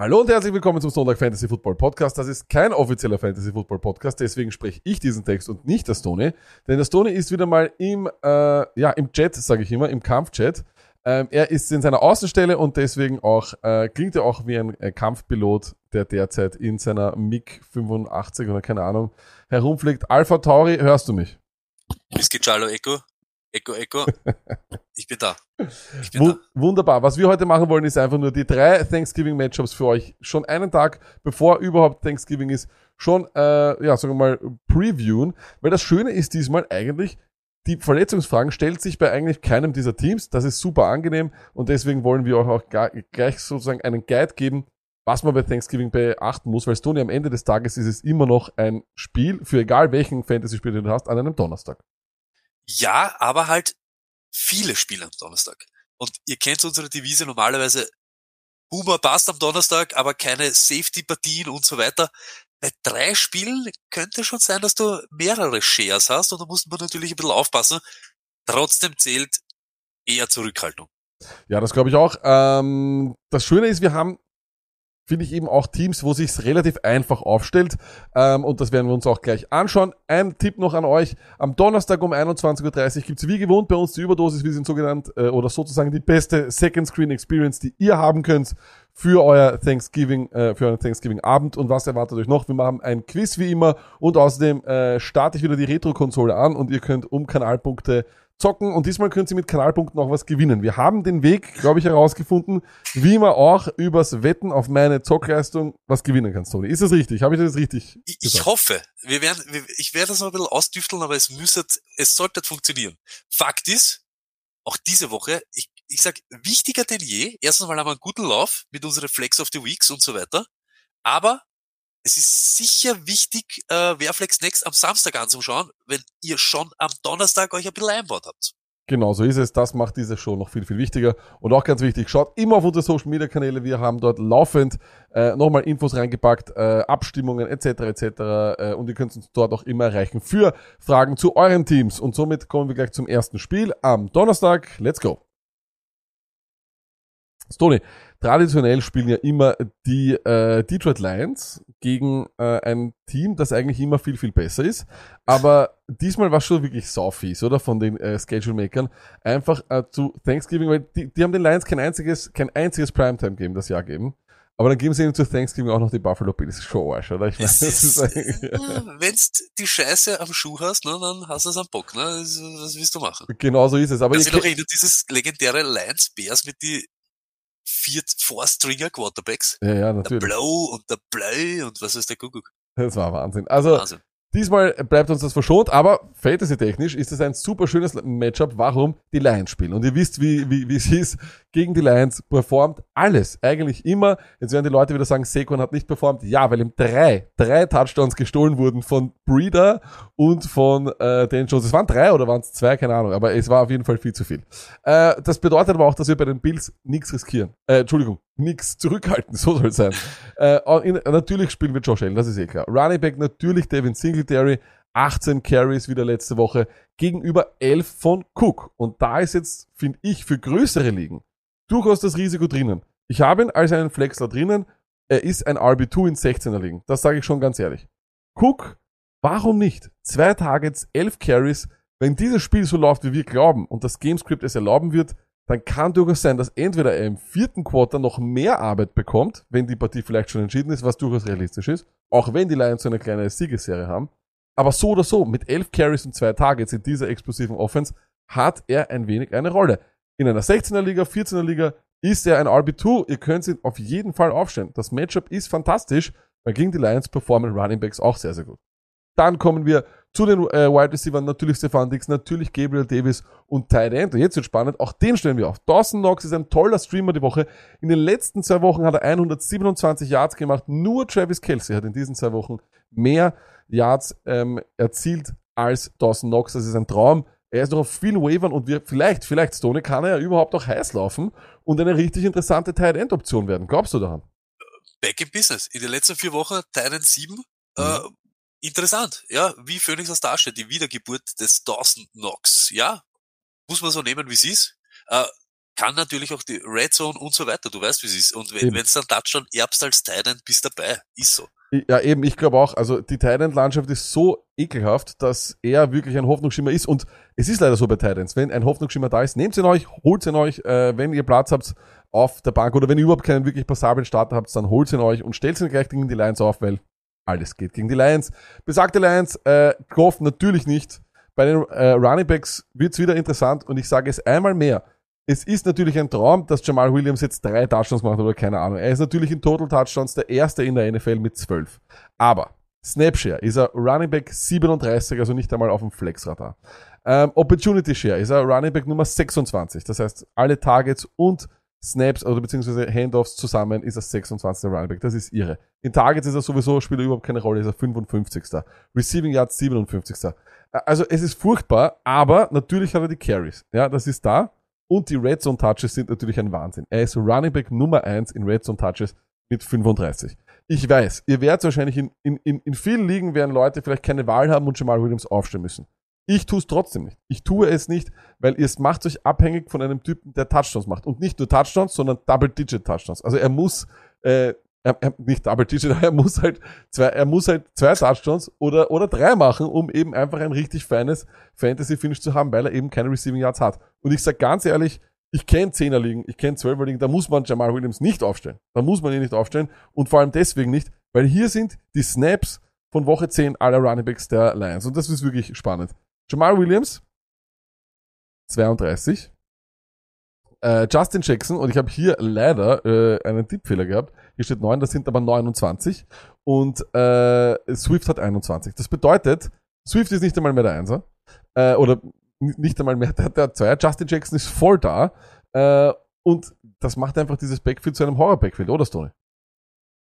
Hallo und herzlich willkommen zum Sonntag Fantasy Football Podcast. Das ist kein offizieller Fantasy Football Podcast, deswegen spreche ich diesen Text und nicht der Stone. Denn der Stone ist wieder mal im, äh, ja, im Chat, sage ich immer, im Kampfchat. Ähm, er ist in seiner Außenstelle und deswegen auch, äh, klingt er auch wie ein äh, Kampfpilot, der derzeit in seiner MiG 85 oder keine Ahnung herumfliegt. Alpha Tauri, hörst du mich? Es geht Charlo Echo. Echo, Echo. Ich bin da. Ich bin da. Wunderbar. Was wir heute machen wollen, ist einfach nur die drei Thanksgiving-Matchups für euch schon einen Tag bevor überhaupt Thanksgiving ist, schon, äh, ja, sagen wir mal, previewen. Weil das Schöne ist diesmal eigentlich, die Verletzungsfragen stellt sich bei eigentlich keinem dieser Teams. Das ist super angenehm und deswegen wollen wir euch auch gleich sozusagen einen Guide geben, was man bei Thanksgiving beachten muss, weil Stony am Ende des Tages ist es immer noch ein Spiel, für egal welchen Fantasy-Spiel du hast, an einem Donnerstag. Ja, aber halt viele Spiele am Donnerstag. Und ihr kennt unsere Devise normalerweise, Humor passt am Donnerstag, aber keine Safety-Partien und so weiter. Bei drei Spielen könnte schon sein, dass du mehrere Shares hast und da muss man natürlich ein bisschen aufpassen. Trotzdem zählt eher Zurückhaltung. Ja, das glaube ich auch. Ähm, das Schöne ist, wir haben finde ich eben auch Teams, wo sich's relativ einfach aufstellt. Ähm, und das werden wir uns auch gleich anschauen. Ein Tipp noch an euch. Am Donnerstag um 21.30 Uhr gibt's wie gewohnt bei uns die Überdosis, wie sie so genannt, äh, oder sozusagen die beste Second Screen Experience, die ihr haben könnt für euer Thanksgiving, äh, für euren Thanksgiving-Abend. Und was erwartet euch noch? Wir machen ein Quiz wie immer und außerdem äh, starte ich wieder die Retro-Konsole an und ihr könnt um Kanalpunkte zocken und diesmal können Sie mit Kanalpunkten auch was gewinnen. Wir haben den Weg, glaube ich, herausgefunden, wie man auch übers Wetten auf meine Zockleistung was gewinnen kann, Tony. Ist das richtig? Habe ich das richtig? Ich, ich hoffe. Wir werden, ich werde das noch ein bisschen ausdüfteln, aber es müsste, es sollte funktionieren. Fakt ist, auch diese Woche, ich, ich sag, wichtiger denn je. Erstens mal haben wir einen guten Lauf mit unseren Flex of the Weeks und so weiter. Aber es ist sicher wichtig, äh, Wehrflex Next am Samstag anzuschauen, wenn ihr schon am Donnerstag euch ein bisschen einbaut habt. Genau, so ist es. Das macht diese Show noch viel, viel wichtiger. Und auch ganz wichtig, schaut immer auf unsere Social Media Kanäle. Wir haben dort laufend äh, nochmal Infos reingepackt, äh, Abstimmungen etc. etc. Äh, und ihr könnt uns dort auch immer erreichen für Fragen zu euren Teams. Und somit kommen wir gleich zum ersten Spiel am Donnerstag. Let's go. Stony, traditionell spielen ja immer die äh, Detroit Lions gegen äh, ein Team, das eigentlich immer viel, viel besser ist. Aber diesmal war es schon wirklich saufies, oder? Von den äh, Schedule-Makern. Einfach äh, zu Thanksgiving, weil die, die haben den Lions kein einziges, kein einziges Primetime-Game das Jahr geben. Aber dann geben sie ihnen zu Thanksgiving auch noch die Buffalo Bills. Show Arsch, oder? Ich meine, das ist, ist Wenn du die Scheiße am Schuh hast, ne, dann hast du es am Bock, ne? Was willst du machen? Genau so ist es. Aber ich noch erinnert dieses legendäre Lions Bears mit die vier Four-Stringer Quarterbacks. Ja, ja, natürlich. Der Blow und der Bleu und was ist der Kuckuck. Das war Wahnsinn. Also, Wahnsinn. Diesmal bleibt uns das verschont, aber fantasy-technisch ist es ein super schönes Matchup, warum die Lions spielen. Und ihr wisst, wie, wie, wie es ist, gegen die Lions performt alles. Eigentlich immer. Jetzt werden die Leute wieder sagen, Saquon hat nicht performt. Ja, weil ihm drei, drei Touchdowns gestohlen wurden von Breeder und von äh, Dan Jones. Es waren drei oder waren es zwei, keine Ahnung, aber es war auf jeden Fall viel zu viel. Äh, das bedeutet aber auch, dass wir bei den Bills nichts riskieren. Äh, Entschuldigung, nichts zurückhalten, so soll es sein. äh, in, natürlich spielen wir Josh Allen, das ist eh klar. Running Back natürlich Devin Singletary, 18 Carries wieder letzte Woche gegenüber 11 von Cook. Und da ist jetzt, finde ich, für größere Ligen durchaus das Risiko drinnen. Ich habe ihn als einen Flexler drinnen. Er ist ein RB2 in 16er Ligen. Das sage ich schon ganz ehrlich. Cook, warum nicht? Zwei Targets, 11 Carries. Wenn dieses Spiel so läuft, wie wir glauben und das Gamescript es erlauben wird, dann kann durchaus sein, dass entweder er im vierten Quarter noch mehr Arbeit bekommt, wenn die Partie vielleicht schon entschieden ist, was durchaus realistisch ist, auch wenn die Lions so eine kleine Siegesserie haben. Aber so oder so, mit 11 Carries und zwei Targets in dieser explosiven Offense hat er ein wenig eine Rolle. In einer 16er Liga, 14er Liga ist er ein RB2. Ihr könnt ihn auf jeden Fall aufstellen. Das Matchup ist fantastisch, weil gegen die Lions performen Running Backs auch sehr, sehr gut. Dann kommen wir zu den äh, Wide Receivers, natürlich Stefan Dix, natürlich Gabriel Davis und Ty End. Und jetzt wird spannend, auch den stellen wir auf. Dawson Knox ist ein toller Streamer die Woche. In den letzten zwei Wochen hat er 127 Yards gemacht. Nur Travis Kelsey hat in diesen zwei Wochen mehr Yards ähm, erzielt als Dawson Knox. Das ist ein Traum. Er ist noch auf vielen Wavern und wir, vielleicht, vielleicht, Stone, kann er ja überhaupt auch heiß laufen und eine richtig interessante Tight End Option werden. Glaubst du daran? Back in Business. In den letzten vier Wochen Tight End 7. Mhm. Äh, interessant, ja, wie Phoenix aus der Asche, die Wiedergeburt des Dawson Knox, ja, muss man so nehmen, wie es ist. Äh, kann natürlich auch die Red Zone und so weiter. Du weißt, wie es ist. Und wenn es dann Touchdown erbst als Titan, bist dabei. Ist so. Ja, eben, ich glaube auch, also die Titan-Landschaft ist so ekelhaft, dass er wirklich ein Hoffnungsschimmer ist. Und es ist leider so bei Titans. Wenn ein Hoffnungsschimmer da ist, nehmt ihn euch, holt ihn euch, äh, wenn ihr Platz habt auf der Bank oder wenn ihr überhaupt keinen wirklich passablen Starter habt, dann holt ihn euch und stellt ihn gleich gegen die Lions auf, weil alles geht gegen die Lions. Besagte Lions, äh, Goff natürlich nicht. Bei den äh, Running Backs wird's wieder interessant und ich sage es einmal mehr. Es ist natürlich ein Traum, dass Jamal Williams jetzt drei Touchdowns macht oder keine Ahnung. Er ist natürlich in Total Touchdowns der erste in der NFL mit zwölf. Aber Snapshare ist er Running Back 37, also nicht einmal auf dem Flexradar. Ähm, Opportunity Share ist er Running Back Nummer 26. Das heißt, alle Targets und Snaps oder beziehungsweise Handoffs zusammen ist er 26. Running Back. Das ist irre. In Targets ist er sowieso, spielt er überhaupt keine Rolle, ist er 55. Receiving Yards 57. Also es ist furchtbar, aber natürlich hat er die Carries. Ja, das ist da. Und die Red Zone Touches sind natürlich ein Wahnsinn. Er ist Running Back Nummer 1 in Red Zone Touches mit 35. Ich weiß, ihr werdet wahrscheinlich in, in, in, in vielen Ligen werden Leute vielleicht keine Wahl haben und Jamal Williams aufstellen müssen. Ich tue es trotzdem nicht. Ich tue es nicht, weil ihr es macht euch abhängig von einem Typen, der Touchdowns macht. Und nicht nur Touchdowns, sondern Double-Digit-Touchdowns. Also er muss, äh, er, er, nicht Double-Digit, er muss halt zwei, er muss halt zwei Touchdowns oder, oder drei machen, um eben einfach ein richtig feines Fantasy-Finish zu haben, weil er eben keine Receiving Yards hat. Und ich sag ganz ehrlich, ich kenne Zehner ligen, ich kenne Zwölfer ligen, da muss man Jamal Williams nicht aufstellen. Da muss man ihn nicht aufstellen. Und vor allem deswegen nicht, weil hier sind die Snaps von Woche 10 aller Runningbacks der Lions. Und das ist wirklich spannend. Jamal Williams, 32. Äh, Justin Jackson, und ich habe hier leider äh, einen Tippfehler gehabt. Hier steht 9, das sind aber 29. Und äh, Swift hat 21. Das bedeutet, Swift ist nicht einmal mehr der Einser. Äh, oder nicht einmal mehr der, Zweier. Justin Jackson ist voll da. Äh, und das macht einfach dieses Backfield zu einem Horror-Backfield, oder Stoney?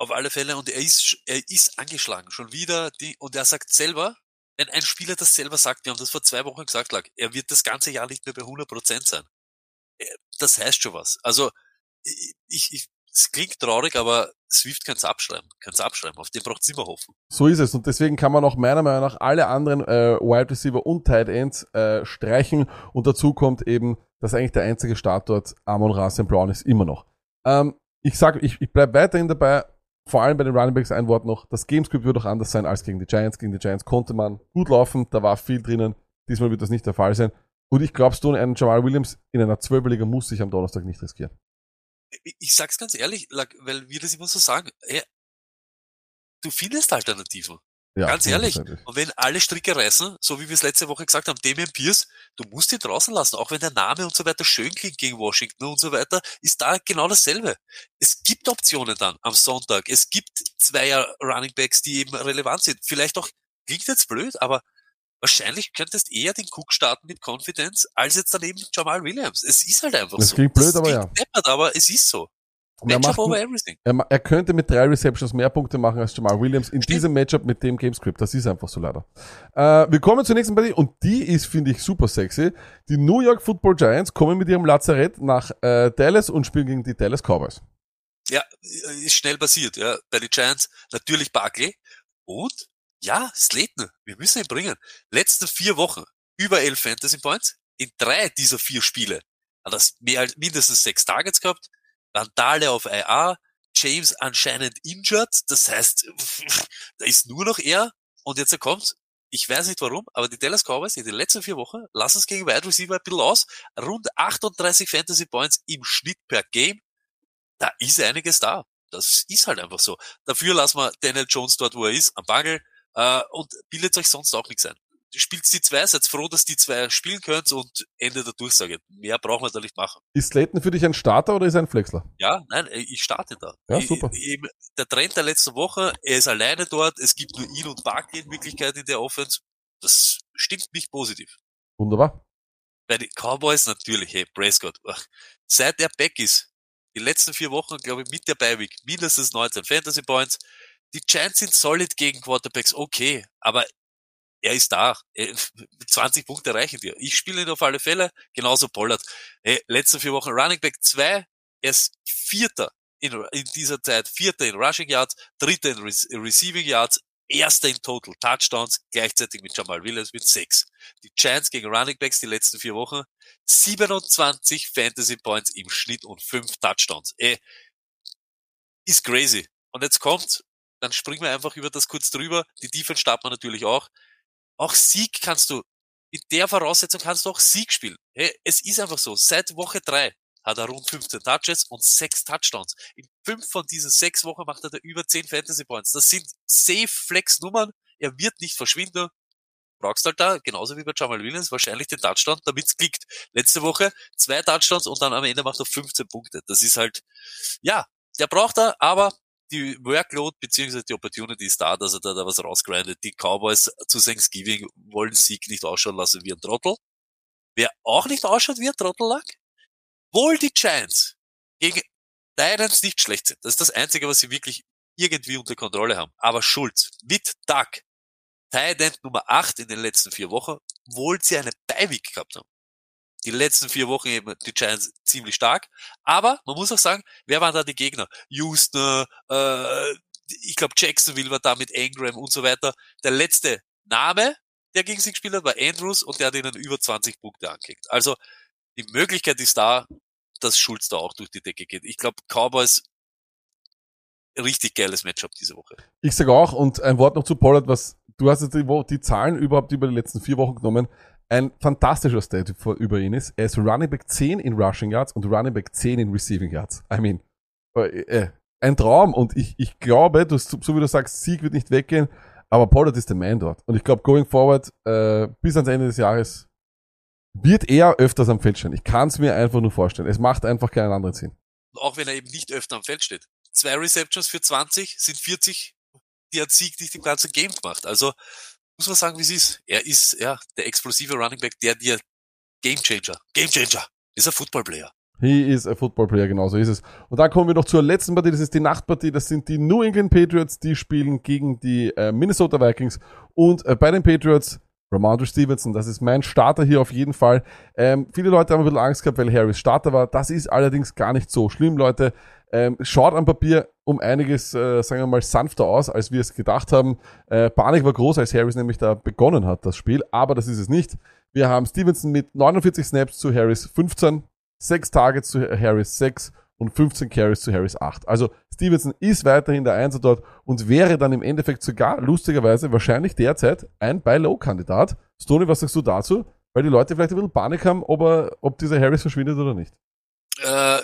Auf alle Fälle. Und er ist, er ist angeschlagen. Schon wieder. Die, und er sagt selber, wenn ein Spieler das selber sagt, wir haben das vor zwei Wochen gesagt, lag, er wird das ganze Jahr nicht mehr bei 100% sein. Äh, das heißt schon was. Also, ich, ich, es klingt traurig, aber Swift kann es abschreiben, kann es abschreiben, auf den braucht es immer hoffen. So ist es und deswegen kann man auch meiner Meinung nach alle anderen äh, Wide Receiver und Tight Ends äh, streichen und dazu kommt eben, dass eigentlich der einzige Startort Amon Rasen Brown ist immer noch. Ähm, ich sage, ich, ich bleib weiterhin dabei, vor allem bei den Running Backs ein Wort noch, das Gamescript wird auch anders sein als gegen die Giants. Gegen die Giants konnte man gut laufen, da war viel drinnen. Diesmal wird das nicht der Fall sein. Und ich glaube, du, einen Jamal Williams in einer Zwölferliga muss sich am Donnerstag nicht riskieren. Ich sag's ganz ehrlich, weil wir das immer so sagen, hey, du findest Alternativen. Ja, Ganz ehrlich. Und wenn alle Stricke reißen, so wie wir es letzte Woche gesagt haben, Damian Pierce, du musst ihn draußen lassen, auch wenn der Name und so weiter schön klingt gegen Washington und so weiter, ist da genau dasselbe. Es gibt Optionen dann am Sonntag. Es gibt zweier Running Backs, die eben relevant sind. Vielleicht auch, klingt jetzt blöd, aber wahrscheinlich könntest eher den Cook starten mit Confidence, als jetzt daneben Jamal Williams. Es ist halt einfach das so. Klingt blöd, das aber klingt ja. Deppert, aber es ist so. Er, macht, er, er, könnte mit drei Receptions mehr Punkte machen als Jamal Williams in Stimmt. diesem Matchup mit dem Gamescript. Das ist einfach so leider. Äh, wir kommen zur nächsten Partie und die ist, finde ich, super sexy. Die New York Football Giants kommen mit ihrem Lazarett nach äh, Dallas und spielen gegen die Dallas Cowboys. Ja, ist schnell passiert. Ja. Bei den Giants natürlich Barkley und ja, Slayton. Wir müssen ihn bringen. Letzte vier Wochen über elf Fantasy Points. In drei dieser vier Spiele hat er mehr als mindestens sechs Targets gehabt Randale auf IA, James anscheinend injured, das heißt, da ist nur noch er und jetzt er kommt, ich weiß nicht warum, aber die Dallas Cowboys in den letzten vier Wochen lassen es gegen Wide Receiver ein bisschen aus, rund 38 Fantasy Points im Schnitt per Game, da ist einiges da. Das ist halt einfach so. Dafür lassen wir Daniel Jones dort, wo er ist, am Bangel, äh, und bildet euch sonst auch nichts ein spielt die zwei, seid froh, dass die zwei spielen könnt und Ende der Durchsage. Mehr brauchen wir da nicht machen. Ist Slayton für dich ein Starter oder ist er ein Flexler? Ja, nein, ich starte da. Ja, super. Ich, der Trend der letzten Woche, er ist alleine dort, es gibt nur ihn und Barkley in Wirklichkeit in der Offense. Das stimmt mich positiv. Wunderbar. Bei den Cowboys natürlich, hey, Prescott. Seit er back ist, die letzten vier Wochen, glaube ich, mit der Beiweek, mindestens 19 Fantasy Points. Die Giants sind solid gegen Quarterbacks, okay, aber er ist da. 20 Punkte reichen dir. Ich spiele ihn auf alle Fälle, genauso Pollard. Hey, letzte vier Wochen Running Back 2, er ist Vierter in, in dieser Zeit, Vierter in Rushing Yards, Dritter in Re Receiving Yards, Erster in Total Touchdowns, gleichzeitig mit Jamal Williams mit sechs. Die Giants gegen Running Backs die letzten vier Wochen, 27 Fantasy Points im Schnitt und fünf Touchdowns. Ey, ist crazy. Und jetzt kommt, dann springen wir einfach über das kurz drüber. Die Defense startet man natürlich auch. Auch Sieg kannst du, in der Voraussetzung kannst du auch Sieg spielen. Hey, es ist einfach so. Seit Woche drei hat er rund 15 Touches und sechs Touchdowns. In fünf von diesen sechs Wochen macht er da über zehn Fantasy Points. Das sind Safe Flex Nummern. Er wird nicht verschwinden. Brauchst halt da, genauso wie bei Jamal Williams, wahrscheinlich den Touchdown, damit's klickt. Letzte Woche zwei Touchdowns und dann am Ende macht er 15 Punkte. Das ist halt, ja, der braucht er, aber die Workload beziehungsweise die Opportunity ist da, dass er da, da was rausgrindet. Die Cowboys zu Thanksgiving wollen Sieg nicht ausschauen lassen wie ein Trottel. Wer auch nicht ausschaut wie ein Trottel lag, obwohl die Giants gegen Titans nicht schlecht sind. Das ist das Einzige, was sie wirklich irgendwie unter Kontrolle haben. Aber Schulz mit Duck, Titan Nummer 8 in den letzten vier Wochen, obwohl sie eine Beiweek gehabt haben. Die letzten vier Wochen eben die Giants ziemlich stark. Aber man muss auch sagen, wer waren da die Gegner? Houston, äh, ich glaube Jacksonville war da mit Engram und so weiter. Der letzte Name, der gegen sie gespielt hat, war Andrews und der hat ihnen über 20 Punkte angekickt. Also die Möglichkeit ist da, dass Schulz da auch durch die Decke geht. Ich glaube, Cowboys richtig geiles Matchup diese Woche. Ich sage auch, und ein Wort noch zu Pollard, was du hast jetzt die, die, Zahlen überhaupt über die letzten vier Wochen genommen. Ein fantastischer Stat über ihn ist, er ist Running Back 10 in Rushing Yards und Running Back 10 in Receiving Yards. I mean, äh, äh, ein Traum und ich, ich glaube, du, so wie du sagst, Sieg wird nicht weggehen, aber Pollard ist der Man dort. Und ich glaube, going forward, äh, bis ans Ende des Jahres wird er öfters am Feld stehen. Ich kann es mir einfach nur vorstellen. Es macht einfach keinen anderen Sinn. Auch wenn er eben nicht öfter am Feld steht. Zwei Receptions für 20 sind 40, die hat Sieg nicht im ganzen Game gemacht. Also muss man sagen, wie es ist. Er ist ja der explosive Running Back, der dir Game Changer, Game Changer, ist ein Football Player. He is a Football Player, genau so ist es. Und dann kommen wir noch zur letzten Partie, das ist die Nachtpartie, das sind die New England Patriots, die spielen gegen die äh, Minnesota Vikings und äh, bei den Patriots Ramondre Stevenson, das ist mein Starter hier auf jeden Fall. Ähm, viele Leute haben ein bisschen Angst gehabt, weil Harris Starter war. Das ist allerdings gar nicht so schlimm, Leute. Ähm, schaut am Papier um einiges, äh, sagen wir mal, sanfter aus, als wir es gedacht haben. Äh, Panik war groß, als Harris nämlich da begonnen hat, das Spiel. Aber das ist es nicht. Wir haben Stevenson mit 49 Snaps zu Harris 15, 6 Targets zu Harris 6 und 15 Carries zu Harris 8. Also Stevenson ist weiterhin der Einser dort und wäre dann im Endeffekt sogar lustigerweise wahrscheinlich derzeit ein Buy-Low-Kandidat. Stoney, was sagst du dazu? Weil die Leute vielleicht ein bisschen Panik haben, ob, er, ob dieser Harris verschwindet oder nicht. Äh,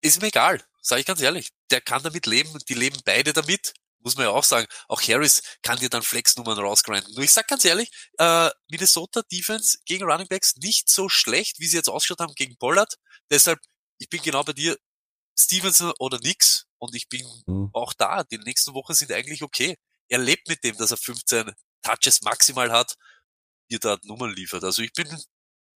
ist mir egal, sage ich ganz ehrlich. Der kann damit leben, die leben beide damit. Muss man ja auch sagen, auch Harris kann dir dann Flex-Nummern rausgrinden. Nur ich sag ganz ehrlich, äh, Minnesota Defense gegen Running Backs nicht so schlecht, wie sie jetzt ausgeschaut haben gegen Pollard. Deshalb, ich bin genau bei dir, Stevenson oder nix. Und ich bin mhm. auch da. Die nächsten Wochen sind eigentlich okay. Er lebt mit dem, dass er 15 Touches maximal hat, dir da Nummern liefert. Also ich bin,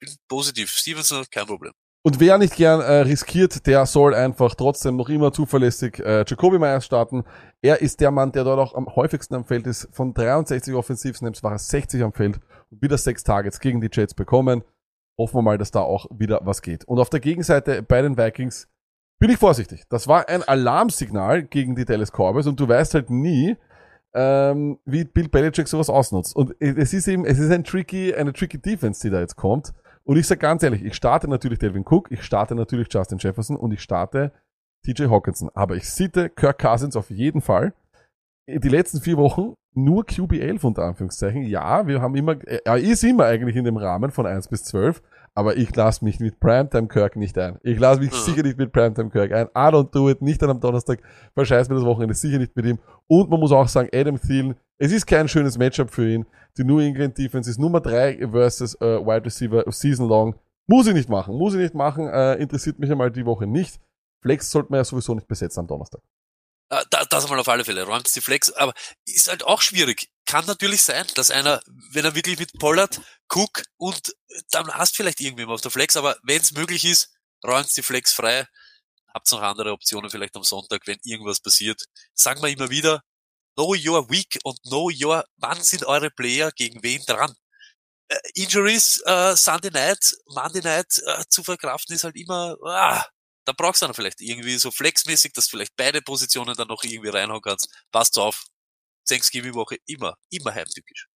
bin positiv. Stevenson, kein Problem. Und wer nicht gern äh, riskiert, der soll einfach trotzdem noch immer zuverlässig äh, Jacoby Myers starten. Er ist der Mann, der dort auch am häufigsten am Feld ist. Von 63 Offensivsnaps war er 60 am Feld und wieder sechs Targets gegen die Jets bekommen. Hoffen wir mal, dass da auch wieder was geht. Und auf der Gegenseite bei den Vikings bin ich vorsichtig. Das war ein Alarmsignal gegen die Dallas Cowboys und du weißt halt nie, ähm, wie Bill Belichick sowas ausnutzt. Und es ist eben, es ist ein tricky, eine tricky Defense, die da jetzt kommt. Und ich sag ganz ehrlich, ich starte natürlich Delvin Cook, ich starte natürlich Justin Jefferson und ich starte TJ Hawkinson. Aber ich sitte Kirk Cousins auf jeden Fall. Die letzten vier Wochen nur QB11 unter Anführungszeichen. Ja, wir haben immer, er ist immer eigentlich in dem Rahmen von 1 bis 12. Aber ich lasse mich mit Primetime Kirk nicht ein. Ich lasse mich mhm. sicher nicht mit Primetime Kirk ein. I don't do it. Nicht an einem Donnerstag. Verscheiß mir das Wochenende sicher nicht mit ihm. Und man muss auch sagen, Adam Thielen, es ist kein schönes Matchup für ihn. Die New England Defense ist Nummer 3 versus äh, Wide Receiver Season Long. Muss ich nicht machen. Muss ich nicht machen. Äh, interessiert mich einmal die Woche nicht. Flex sollte man ja sowieso nicht besetzen am Donnerstag. Äh, da, das mal auf alle Fälle, räumt die Flex, aber ist halt auch schwierig. Kann natürlich sein, dass einer, wenn er wirklich mit Pollard, Cook und dann hast vielleicht irgendwem auf der Flex, aber wenn es möglich ist, räumt die Flex frei. Habt noch andere Optionen vielleicht am Sonntag, wenn irgendwas passiert. Sagen wir immer wieder, know your week und know your, wann sind eure Player gegen wen dran. Äh, Injuries, äh, Sunday Night, Monday Night äh, zu verkraften ist halt immer, ah, da brauchst du dann vielleicht irgendwie so flexmäßig, dass du vielleicht beide Positionen dann noch irgendwie reinhauen kannst. Passt auf. Thanksgiving-Woche immer, immer heimtückisch.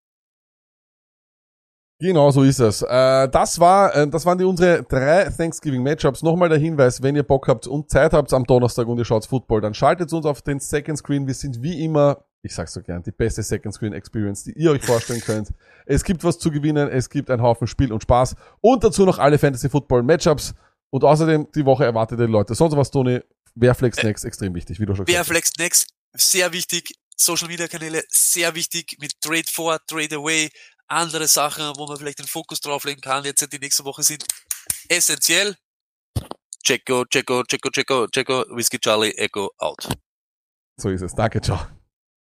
Genau so ist es. Äh, das war, äh, das waren die unsere drei Thanksgiving Matchups. Nochmal der Hinweis, wenn ihr Bock habt und Zeit habt am Donnerstag und ihr schaut Football, dann schaltet uns auf den Second Screen. Wir sind wie immer, ich sag's so gern, die beste Second Screen Experience, die ihr euch vorstellen könnt. Es gibt was zu gewinnen, es gibt einen Haufen Spiel und Spaß und dazu noch alle Fantasy Football Matchups und außerdem die Woche erwartete Leute. Sonst was, Toni, wer flex next extrem wichtig, wie du schon gesagt hast. Wer flex next, sehr wichtig. Social Media Kanäle, sehr wichtig mit Trade for, Trade away, andere Sachen, wo man vielleicht den Fokus drauflegen kann, jetzt die nächste Woche sind essentiell. Checo, Checo, Checo, Checo, Checo, Whiskey Charlie, Echo, out. So ist es. Danke, ciao.